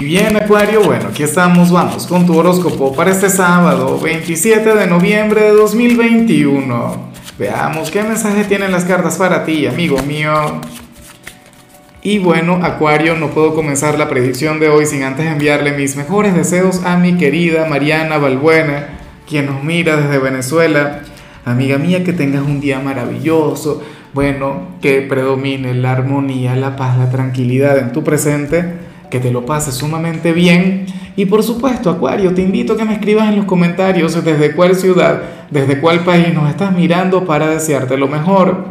Bien, Acuario, bueno, aquí estamos, vamos con tu horóscopo para este sábado, 27 de noviembre de 2021. Veamos qué mensaje tienen las cartas para ti, amigo mío. Y bueno, Acuario, no puedo comenzar la predicción de hoy sin antes enviarle mis mejores deseos a mi querida Mariana Balbuena, quien nos mira desde Venezuela. Amiga mía, que tengas un día maravilloso, bueno, que predomine la armonía, la paz, la tranquilidad en tu presente que te lo pases sumamente bien. Y por supuesto, Acuario, te invito a que me escribas en los comentarios desde cuál ciudad, desde cuál país nos estás mirando para desearte lo mejor.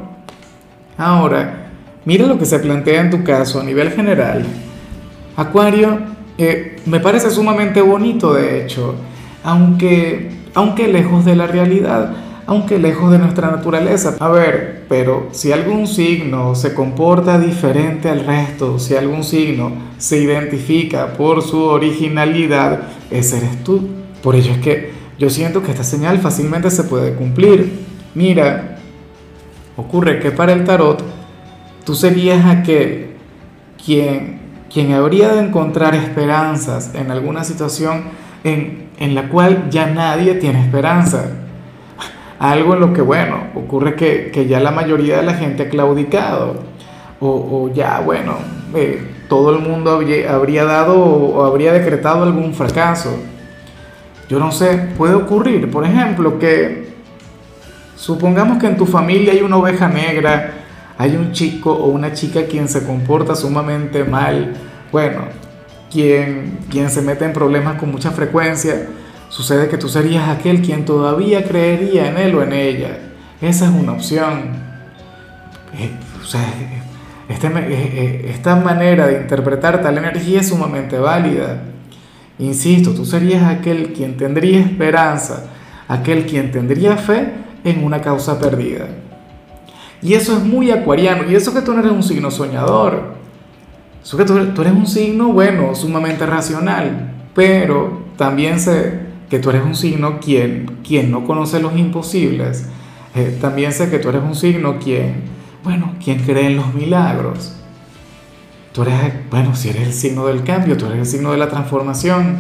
Ahora, mira lo que se plantea en tu caso a nivel general. Acuario, eh, me parece sumamente bonito, de hecho, aunque, aunque lejos de la realidad aunque lejos de nuestra naturaleza. A ver, pero si algún signo se comporta diferente al resto, si algún signo se identifica por su originalidad, ese eres tú. Por ello es que yo siento que esta señal fácilmente se puede cumplir. Mira, ocurre que para el tarot tú serías aquel quien, quien habría de encontrar esperanzas en alguna situación en, en la cual ya nadie tiene esperanza algo en lo que, bueno, ocurre que, que ya la mayoría de la gente ha claudicado, o, o ya, bueno, eh, todo el mundo habría, habría dado o habría decretado algún fracaso. Yo no sé, puede ocurrir, por ejemplo, que supongamos que en tu familia hay una oveja negra, hay un chico o una chica quien se comporta sumamente mal, bueno, quien, quien se mete en problemas con mucha frecuencia, Sucede que tú serías aquel quien todavía creería en él o en ella. Esa es una opción. Eh, o sea, este eh, eh, esta manera de interpretar tal energía es sumamente válida. Insisto, tú serías aquel quien tendría esperanza, aquel quien tendría fe en una causa perdida. Y eso es muy acuariano. Y eso que tú no eres un signo soñador. Eso que tú eres un signo, bueno, sumamente racional. Pero también se, que tú eres un signo quien, quien no conoce los imposibles. Eh, también sé que tú eres un signo quien, bueno, quien cree en los milagros. Tú eres, bueno, si eres el signo del cambio, tú eres el signo de la transformación.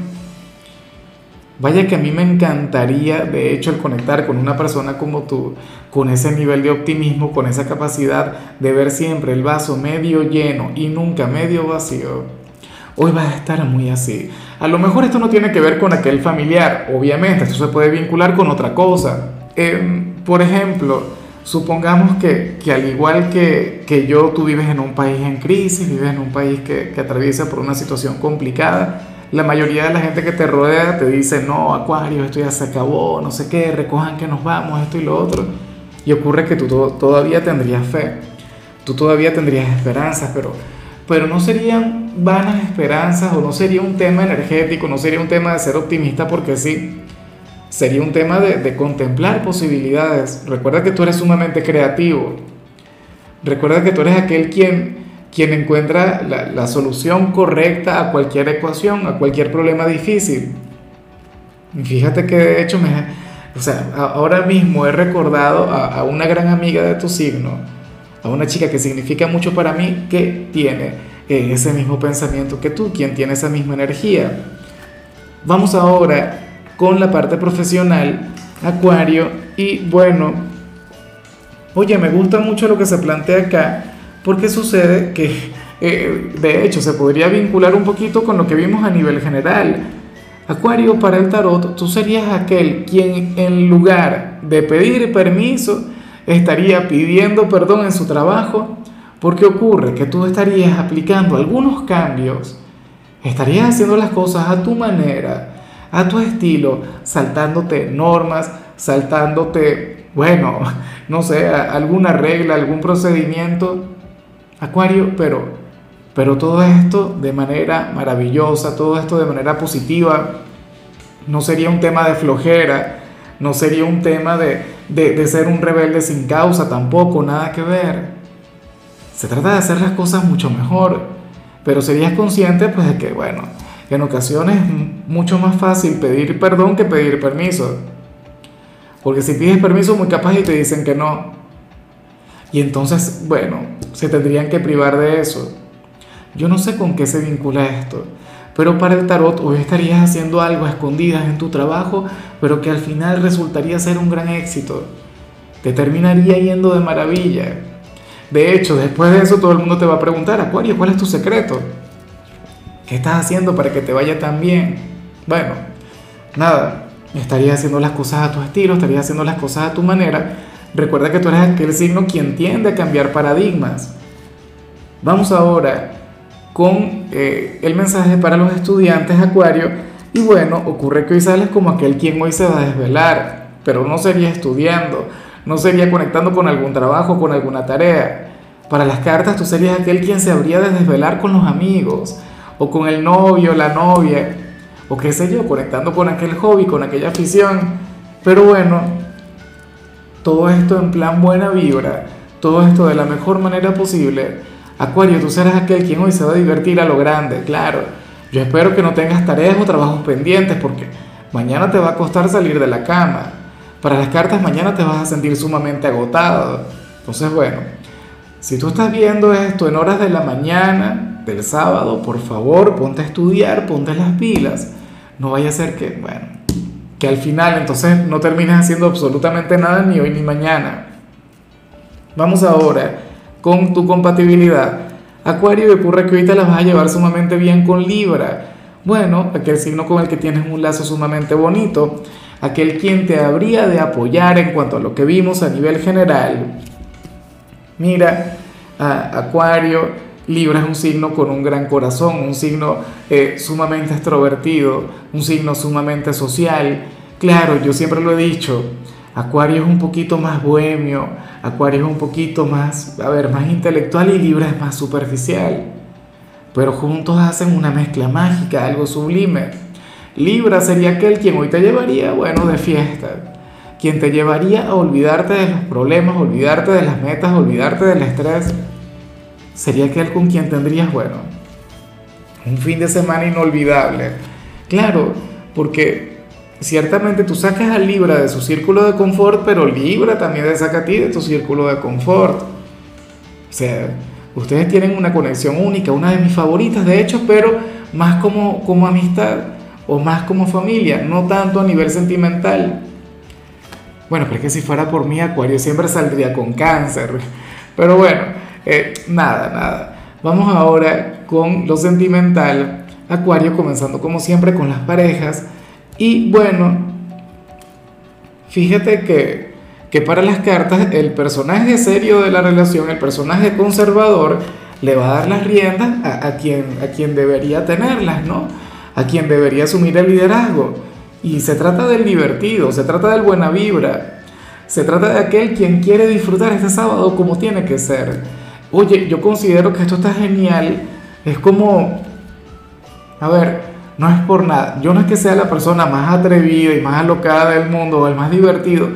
Vaya que a mí me encantaría, de hecho, el conectar con una persona como tú, con ese nivel de optimismo, con esa capacidad de ver siempre el vaso medio lleno y nunca medio vacío hoy vas a estar muy así. A lo mejor esto no tiene que ver con aquel familiar, obviamente, esto se puede vincular con otra cosa. Em, por ejemplo, supongamos que, que al igual que, que, yo, tú vives en un país en crisis, vives en un país que, que atraviesa por una situación complicada, la mayoría de la gente que te rodea te dice, no, Acuario, esto ya se acabó, no sé qué, recojan que nos vamos, esto y lo otro. Y ocurre que tú todavía tendrías fe, tú todavía tendrías esperanzas, pero pero no serían vanas esperanzas o no sería un tema energético, no sería un tema de ser optimista porque sí, sería un tema de, contemplar posibilidades. Recuerda que tú eres sumamente creativo, recuerda que tú eres aquel quien, quien encuentra la, solución correcta a cualquier ecuación, a cualquier problema difícil. fíjate que de hecho me, o sea, ahora mismo he recordado a, a una gran amiga de tu signo, a una chica que significa mucho para mí, que tiene eh, ese mismo pensamiento que tú, quien tiene esa misma energía. Vamos ahora con la parte profesional, Acuario, y bueno, oye, me gusta mucho lo que se plantea acá, porque sucede que, eh, de hecho, se podría vincular un poquito con lo que vimos a nivel general. Acuario, para el tarot, tú serías aquel quien en lugar de pedir permiso, estaría pidiendo perdón en su trabajo, porque ocurre que tú estarías aplicando algunos cambios, estarías haciendo las cosas a tu manera, a tu estilo, saltándote normas, saltándote, bueno, no sé, alguna regla, algún procedimiento, Acuario, pero, pero todo esto de manera maravillosa, todo esto de manera positiva, no sería un tema de flojera, no sería un tema de, de, ser un rebelde sin causa tampoco, nada que ver. Se trata de hacer las cosas mucho mejor, pero serías consciente pues de que, bueno, en ocasiones es mucho más fácil pedir perdón que pedir permiso. Porque si pides permiso muy capaz y te dicen que no. Y entonces, bueno, se tendrían que privar de eso. Yo no sé con qué se vincula esto, Pero para el tarot hoy estarías haciendo algo a escondidas en tu trabajo, pero que al final resultaría ser un gran éxito. Te terminaría yendo de maravilla. De hecho, después de eso todo el mundo te va a preguntar, Acuario, ¿cuál es tu secreto? ¿Qué estás haciendo para que te vaya tan bien? Bueno, nada, estarías haciendo las cosas a tu estilo, estarías haciendo las cosas a tu manera. Recuerda que tú eres aquel signo quien tiende a cambiar paradigmas. Vamos ahora con eh, el mensaje para los estudiantes Acuario. Y bueno, ocurre que hoy sales como aquel quien hoy se va a desvelar, pero no sería estudiando, no sería conectando con algún trabajo, con alguna tarea. Para las cartas tú serías aquel quien se habría de desvelar con los amigos, o con el novio, la novia, o qué sé yo, conectando con aquel hobby, con aquella afición. Pero bueno, todo esto en plan buena vibra, todo esto de la mejor manera posible. Acuario, tú serás aquel quien hoy se va a divertir a lo grande, claro. Yo espero que no tengas tareas o trabajos pendientes porque mañana te va a costar salir de la cama. Para las cartas mañana te vas a sentir sumamente agotado. Entonces, bueno, si tú estás viendo esto en horas de la mañana del sábado, por favor, ponte a estudiar, ponte las pilas. No vaya a ser que, bueno, que al final entonces no termines haciendo absolutamente nada ni hoy ni mañana. Vamos ahora con tu compatibilidad. Acuario, y ocurre que ahorita las vas a llevar sumamente bien con Libra. Bueno, aquel signo con el que tienes un lazo sumamente bonito, aquel quien te habría de apoyar en cuanto a lo que vimos a nivel general. Mira, Acuario, Libra es un signo con un gran corazón, un signo eh, sumamente extrovertido, un signo sumamente social. Claro, yo siempre lo he dicho, Acuario es un poquito más bohemio, Acuario es un poquito más, a ver, más intelectual y Libra es más superficial. Pero juntos hacen una mezcla mágica, algo sublime. Libra sería aquel quien hoy te llevaría, bueno, de fiesta. Quien te llevaría a olvidarte de los problemas, olvidarte de las metas, olvidarte del estrés. Sería aquel con quien tendrías, bueno, un fin de semana inolvidable. Claro, porque ciertamente tú sacas a Libra de su círculo de confort, pero Libra también te saca a ti de tu círculo de confort. O sea, ustedes tienen una conexión única, una de mis favoritas de hecho, pero más como, como amistad o más como familia, no tanto a nivel sentimental. Bueno, pero es que si fuera por mí, Acuario siempre saldría con cáncer. Pero bueno, eh, nada, nada. Vamos ahora con lo sentimental. Acuario comenzando como siempre con las parejas. Y bueno, fíjate que, que para las cartas el personaje serio de la relación, el personaje conservador, le va a dar las riendas a, quien, a quien debería tenerlas, ¿no? A quien debería asumir el liderazgo. Y se trata del divertido, se trata del buena vibra, se trata de aquel quien quiere disfrutar este sábado como tiene que ser. Oye, yo considero que esto está genial. Es como, a ver, no es por nada. Yo no es que sea la persona más atrevida y más alocada del mundo o el más divertido,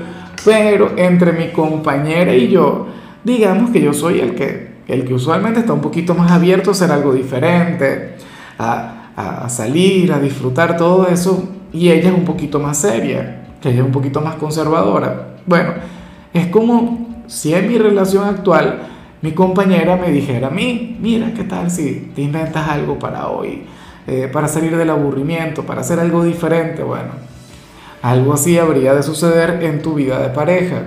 pero entre mi compañera y yo, digamos que yo soy el que, el que usualmente está un poquito más abierto a hacer algo diferente, a, a salir, a disfrutar todo eso, y ella es un poquito más seria, que ella es un poquito más conservadora. Bueno, es como si en mi relación actual mi compañera me dijera a mí, mira, ¿qué tal si te inventas algo para hoy? Eh, para salir del aburrimiento, para hacer algo diferente, bueno, algo así habría de suceder en tu vida de pareja.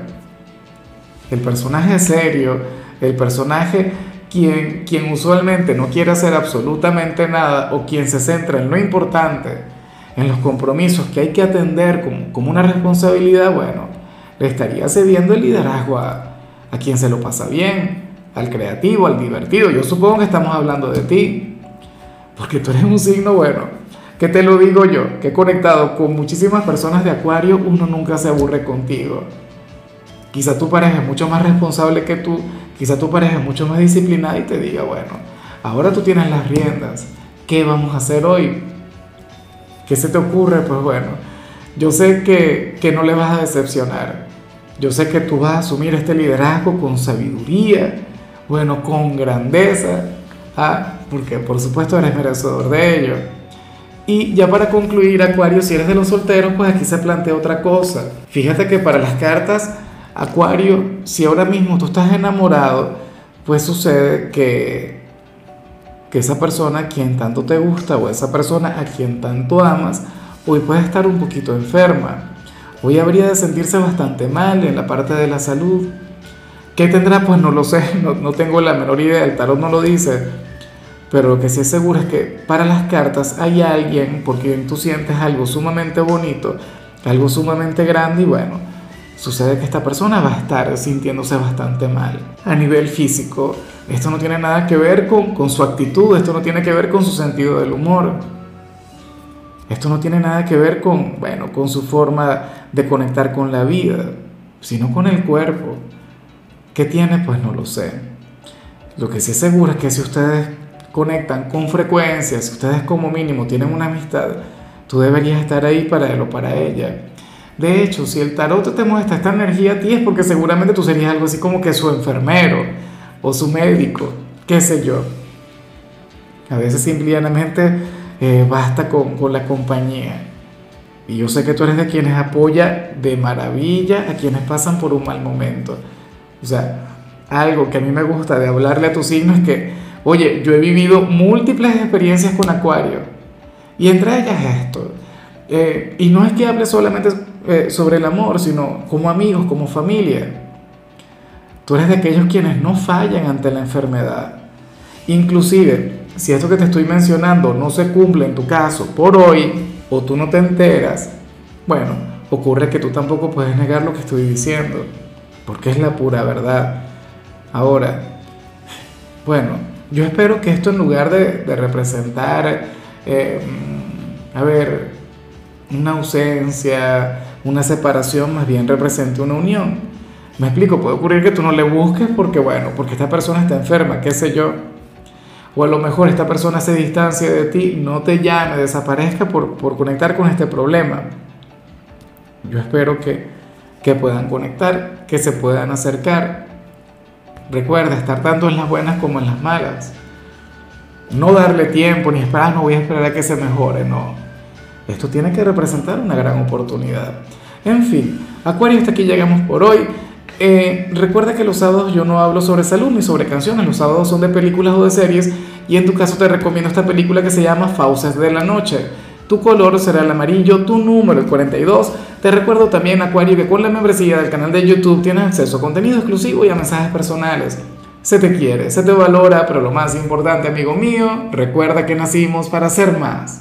El personaje serio, el personaje quien, quien usualmente no quiere hacer absolutamente nada o quien se centra en lo importante, en los compromisos que hay que atender como, como una responsabilidad, bueno, le estaría cediendo el liderazgo a, a quien se lo pasa bien, al creativo, al divertido. Yo supongo que estamos hablando de ti. Porque tú eres un signo bueno. Que te lo digo yo, que he conectado con muchísimas personas de Acuario, uno nunca se aburre contigo. Quizá tu pareja es mucho más responsable que tú, quizá tu pareja es mucho más disciplinada y te diga, bueno, ahora tú tienes las riendas, ¿qué vamos a hacer hoy? ¿Qué se te ocurre? Pues bueno, yo sé que, que no le vas a decepcionar. Yo sé que tú vas a asumir este liderazgo con sabiduría, bueno, con grandeza, ¿ah? porque por supuesto eres merecedor de ello. Y ya para concluir, Acuario, si eres de los solteros, pues aquí se plantea otra cosa. Fíjate que para las cartas, Acuario, si ahora mismo tú estás enamorado, pues sucede que, que esa persona a quien tanto te gusta o esa persona a quien tanto amas, hoy puede estar un poquito enferma. Hoy habría de sentirse bastante mal en la parte de la salud. ¿Qué tendrá? Pues no lo sé, no, no tengo la menor idea, el tarot no lo dice. Pero lo que sí es seguro es que para las cartas hay alguien por quien tú sientes algo sumamente bonito, algo sumamente grande y bueno, sucede que esta persona va a estar sintiéndose bastante mal. A nivel físico, esto no tiene nada que ver con, su actitud, esto no tiene que ver con su sentido del humor. Esto no tiene nada que ver con, bueno, con su forma de conectar con la vida, sino con el cuerpo. ¿Qué tiene? Pues no lo sé. Lo que sí es seguro es que si ustedes conectan con frecuencia, si ustedes como mínimo tienen una amistad, tú deberías estar ahí para él o para ella. De hecho, si el tarot te muestra esta energía a ti es porque seguramente tú serías algo así como que su enfermero o su médico, qué sé yo. A veces simplemente eh, basta con, con la compañía. Y yo sé que tú eres de quienes apoya de maravilla a quienes pasan por un mal momento. O sea, algo que a mí me gusta de hablarle a tu signo es que, oye, yo he vivido múltiples experiencias con Acuario. Y entre ellas esto. Eh, y no es que hable solamente eh, sobre el amor, sino como amigos, como familia. Tú eres de aquellos quienes no fallan ante la enfermedad. Inclusive, si esto que te estoy mencionando no se cumple en tu caso por hoy, o tú no te enteras, bueno, ocurre que tú tampoco puedes negar lo que estoy diciendo, porque es la pura verdad. Ahora, bueno, yo espero que esto en lugar de, representar, eh, a ver, una ausencia, una separación, más bien represente una unión. Me explico, puede ocurrir que tú no le busques porque, bueno, porque esta persona está enferma, qué sé yo. O a lo mejor esta persona se distancia de ti, no te llame, desaparezca por, por conectar con este problema. Yo espero que, que puedan conectar, que se puedan acercar. Recuerda, estar tanto en las buenas como en las malas. No darle tiempo ni esperar, no voy a esperar a que se mejore, no. Esto tiene que representar una gran oportunidad. En fin, Acuario, hasta aquí llegamos por hoy. Eh, recuerda que los sábados yo no hablo sobre salud ni sobre canciones, los sábados son de películas o de series y en tu caso te recomiendo esta película que se llama Fauces de la Noche. Tu color será el amarillo, tu número el 42. Te recuerdo también, Acuario, que con la membresía del canal de YouTube tienes acceso a contenido exclusivo y a mensajes personales. Se te quiere, se te valora, pero lo más importante, amigo mío, recuerda que nacimos para ser más.